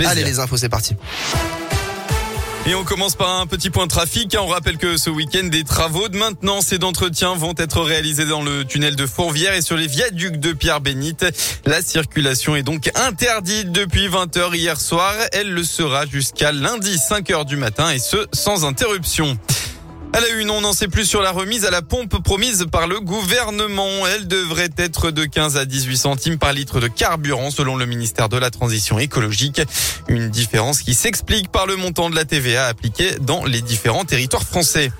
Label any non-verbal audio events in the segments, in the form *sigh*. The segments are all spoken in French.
plaisir. Allez, les infos, c'est parti. Et on commence par un petit point trafic. On rappelle que ce week-end, des travaux de maintenance et d'entretien vont être réalisés dans le tunnel de Fourvière et sur les viaducs de Pierre-Bénite. La circulation est donc interdite depuis 20h hier soir. Elle le sera jusqu'à lundi 5h du matin et ce, sans interruption. À la une, on n'en sait plus sur la remise à la pompe promise par le gouvernement. Elle devrait être de 15 à 18 centimes par litre de carburant selon le ministère de la Transition écologique. Une différence qui s'explique par le montant de la TVA appliquée dans les différents territoires français.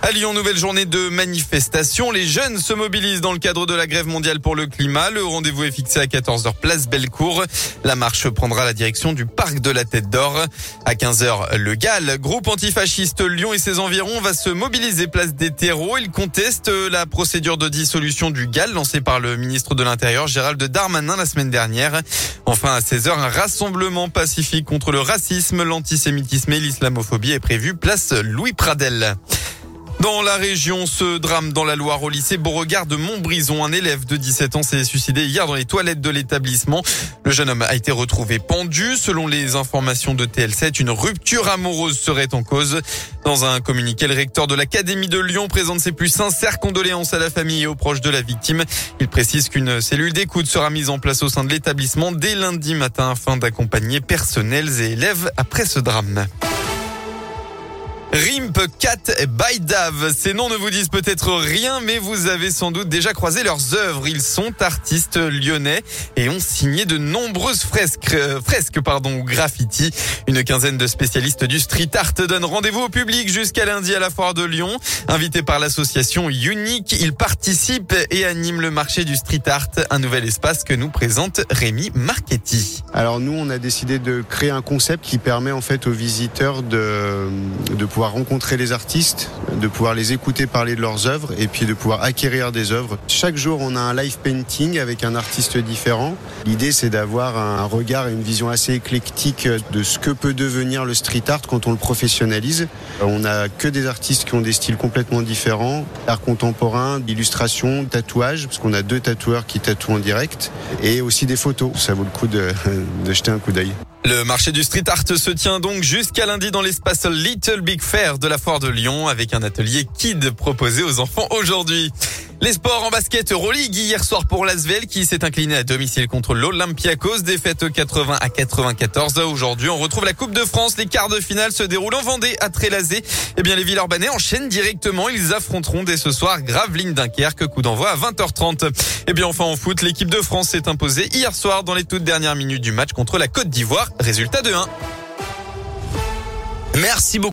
À Lyon, nouvelle journée de manifestation. Les jeunes se mobilisent dans le cadre de la grève mondiale pour le climat. Le rendez-vous est fixé à 14h place Bellecour. La marche prendra la direction du parc de la Tête d'Or. À 15h, le GAL, groupe antifasciste Lyon et ses environs, va se mobiliser place des terreaux. Il conteste la procédure de dissolution du GAL lancée par le ministre de l'Intérieur Gérald Darmanin la semaine dernière. Enfin, à 16h, un rassemblement pacifique contre le racisme, l'antisémitisme et l'islamophobie est prévu place Louis Pradel. Dans la région, ce drame dans la Loire au lycée Beauregard de Montbrison. Un élève de 17 ans s'est suicidé hier dans les toilettes de l'établissement. Le jeune homme a été retrouvé pendu. Selon les informations de TL7, une rupture amoureuse serait en cause. Dans un communiqué, le recteur de l'Académie de Lyon présente ses plus sincères condoléances à la famille et aux proches de la victime. Il précise qu'une cellule d'écoute sera mise en place au sein de l'établissement dès lundi matin afin d'accompagner personnels et élèves après ce drame. Rimp, Cat et Baidav. Ces noms ne vous disent peut-être rien, mais vous avez sans doute déjà croisé leurs œuvres. Ils sont artistes lyonnais et ont signé de nombreuses fresques, euh, fresques pardon, ou graffiti. Une quinzaine de spécialistes du street art donnent rendez-vous au public jusqu'à lundi à la foire de Lyon. Invités par l'association Unique, ils participent et animent le marché du street art, un nouvel espace que nous présente Rémi Marchetti. Alors nous, on a décidé de créer un concept qui permet en fait aux visiteurs de pouvoir rencontrer les artistes, de pouvoir les écouter parler de leurs œuvres et puis de pouvoir acquérir des œuvres. Chaque jour, on a un live painting avec un artiste différent. L'idée, c'est d'avoir un regard et une vision assez éclectique de ce que peut devenir le street art quand on le professionnalise. On n'a que des artistes qui ont des styles complètement différents, art contemporain, illustration, tatouage, parce qu'on a deux tatoueurs qui tatouent en direct, et aussi des photos. Ça vaut le coup de, *laughs* de jeter un coup d'œil. Le marché du street art se tient donc jusqu'à lundi dans l'espace Little Big Fair de la Foire de Lyon avec un atelier Kid proposé aux enfants aujourd'hui. Les sports en basket Euroleague hier soir pour l'Asvel qui s'est incliné à domicile contre l'Olympiakos, défaite 80 à 94. Aujourd'hui, on retrouve la Coupe de France. Les quarts de finale se déroulent en Vendée à Trélazé. Eh bien, les Villeurbanais enchaînent directement. Ils affronteront dès ce soir Gravelines Dunkerque. Coup d'envoi à 20h30. Eh bien, enfin en foot, l'équipe de France s'est imposée hier soir dans les toutes dernières minutes du match contre la Côte d'Ivoire. Résultat de 1. Merci beaucoup.